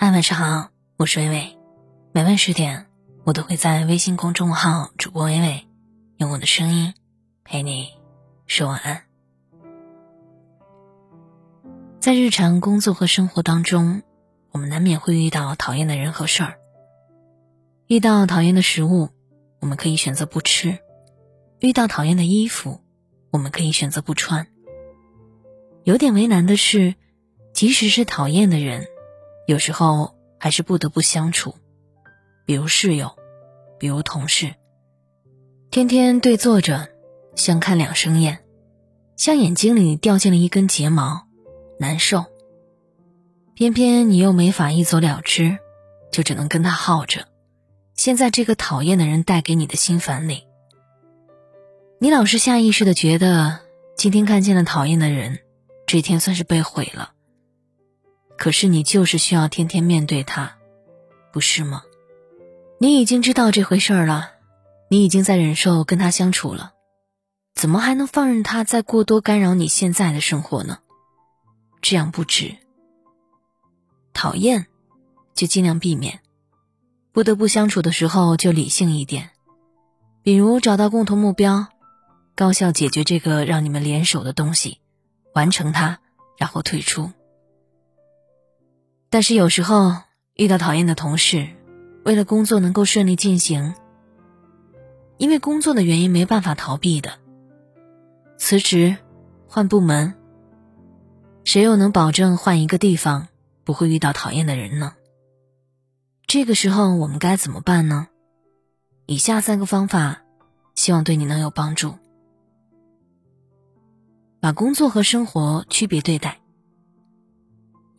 嗨，晚上好，我是微微。每晚十点，我都会在微信公众号主播微微，用我的声音陪你说晚安。在日常工作和生活当中，我们难免会遇到讨厌的人和事儿。遇到讨厌的食物，我们可以选择不吃；遇到讨厌的衣服，我们可以选择不穿。有点为难的是，即使是讨厌的人。有时候还是不得不相处，比如室友，比如同事，天天对坐着，相看两生厌，像眼睛里掉进了一根睫毛，难受。偏偏你又没法一走了之，就只能跟他耗着。现在这个讨厌的人带给你的心烦里，你老是下意识的觉得，今天看见了讨厌的人，这一天算是被毁了。可是你就是需要天天面对他，不是吗？你已经知道这回事儿了，你已经在忍受跟他相处了，怎么还能放任他再过多干扰你现在的生活呢？这样不值。讨厌，就尽量避免；不得不相处的时候，就理性一点，比如找到共同目标，高效解决这个让你们联手的东西，完成它，然后退出。但是有时候遇到讨厌的同事，为了工作能够顺利进行，因为工作的原因没办法逃避的，辞职、换部门，谁又能保证换一个地方不会遇到讨厌的人呢？这个时候我们该怎么办呢？以下三个方法，希望对你能有帮助。把工作和生活区别对待。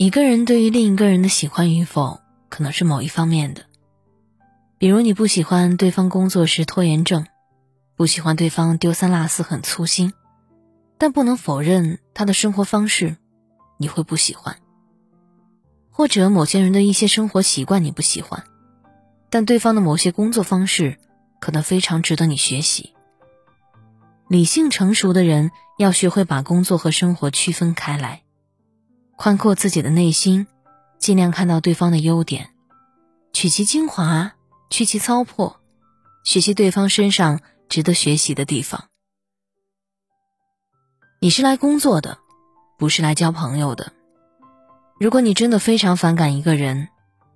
一个人对于另一个人的喜欢与否，可能是某一方面的。比如你不喜欢对方工作时拖延症，不喜欢对方丢三落四很粗心，但不能否认他的生活方式，你会不喜欢。或者某些人的一些生活习惯你不喜欢，但对方的某些工作方式，可能非常值得你学习。理性成熟的人要学会把工作和生活区分开来。宽阔自己的内心，尽量看到对方的优点，取其精华，去其糟粕，学习对方身上值得学习的地方。你是来工作的，不是来交朋友的。如果你真的非常反感一个人，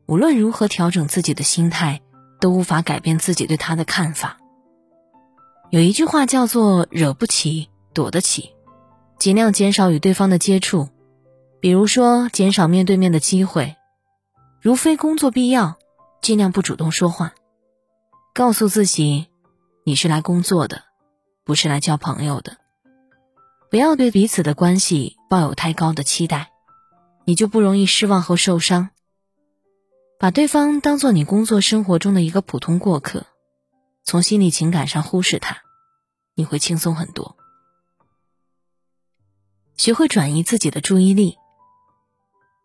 无论如何调整自己的心态，都无法改变自己对他的看法。有一句话叫做“惹不起，躲得起”，尽量减少与对方的接触。比如说，减少面对面的机会，如非工作必要，尽量不主动说话。告诉自己，你是来工作的，不是来交朋友的。不要对彼此的关系抱有太高的期待，你就不容易失望和受伤。把对方当做你工作生活中的一个普通过客，从心理情感上忽视他，你会轻松很多。学会转移自己的注意力。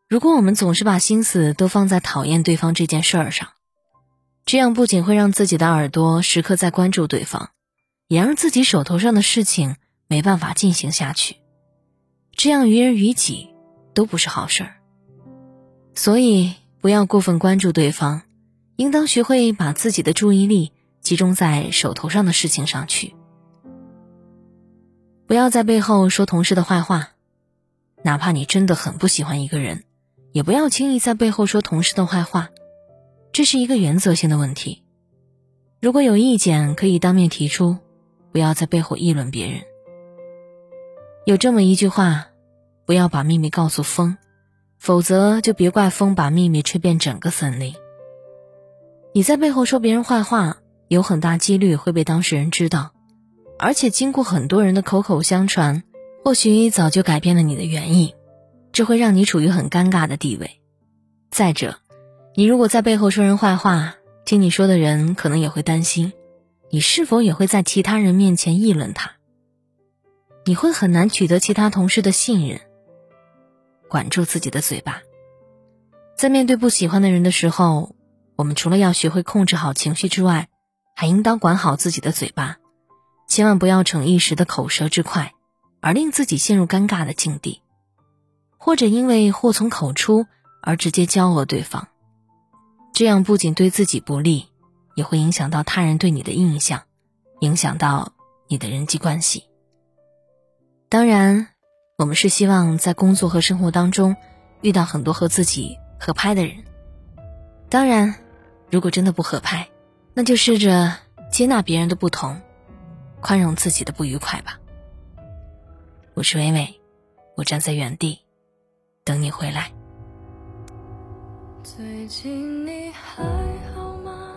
如果我们总是把心思都放在讨厌对方这件事儿上，这样不仅会让自己的耳朵时刻在关注对方，也让自己手头上的事情没办法进行下去。这样于人于己都不是好事儿。所以不要过分关注对方，应当学会把自己的注意力集中在手头上的事情上去。不要在背后说同事的坏话，哪怕你真的很不喜欢一个人。也不要轻易在背后说同事的坏话，这是一个原则性的问题。如果有意见，可以当面提出，不要在背后议论别人。有这么一句话：不要把秘密告诉风，否则就别怪风把秘密吹遍整个森林。你在背后说别人坏话，有很大几率会被当事人知道，而且经过很多人的口口相传，或许早就改变了你的原意。这会让你处于很尴尬的地位。再者，你如果在背后说人坏话，听你说的人可能也会担心，你是否也会在其他人面前议论他。你会很难取得其他同事的信任。管住自己的嘴巴，在面对不喜欢的人的时候，我们除了要学会控制好情绪之外，还应当管好自己的嘴巴，千万不要逞一时的口舌之快，而令自己陷入尴尬的境地。或者因为祸从口出而直接交恶对方，这样不仅对自己不利，也会影响到他人对你的印象，影响到你的人际关系。当然，我们是希望在工作和生活当中遇到很多和自己合拍的人。当然，如果真的不合拍，那就试着接纳别人的不同，宽容自己的不愉快吧。我是微微，我站在原地等你回来。最近你还好吗？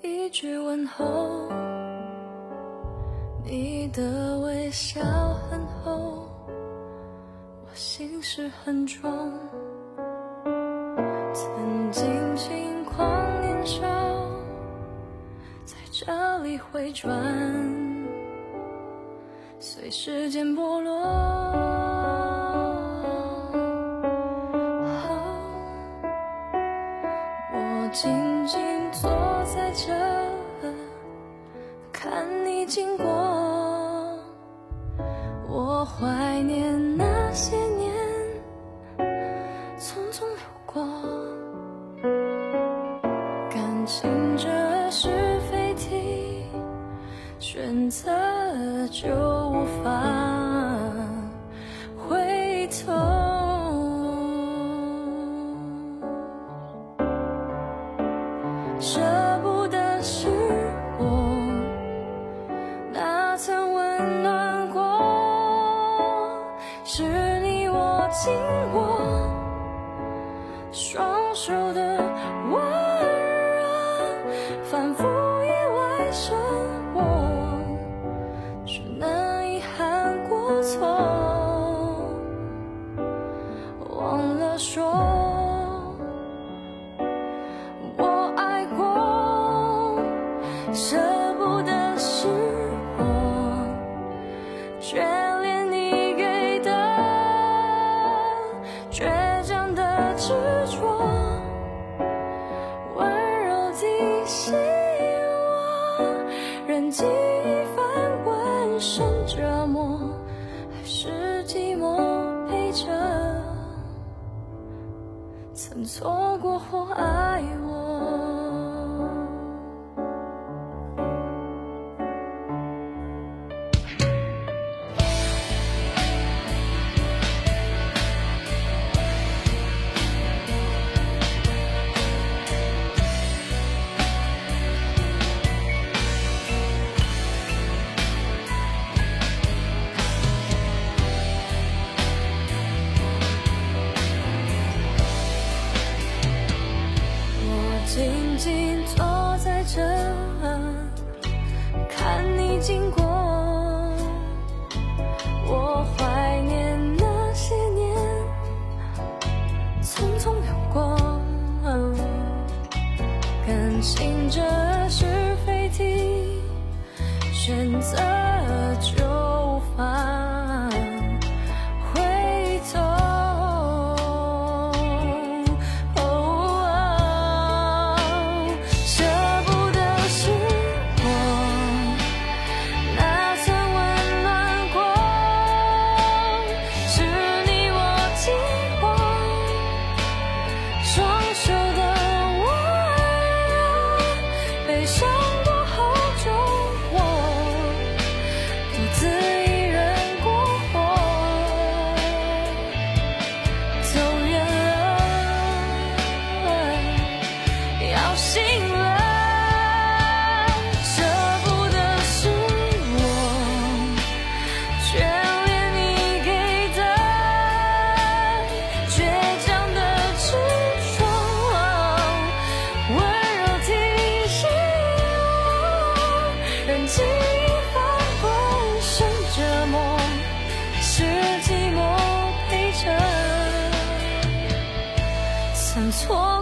一句问候，你的微笑很厚，我心事很重。曾经轻狂年少，在这里回转，随时间剥落。经过。我怀念那些双手的温热，反复意外生活，只能遗憾过错。忘了说我爱过。这。滚生折磨，还是寂寞陪着，曾错过或爱我。静静坐在这，看你经过。我怀念那些年，匆匆流过。感情这是非题，选择错。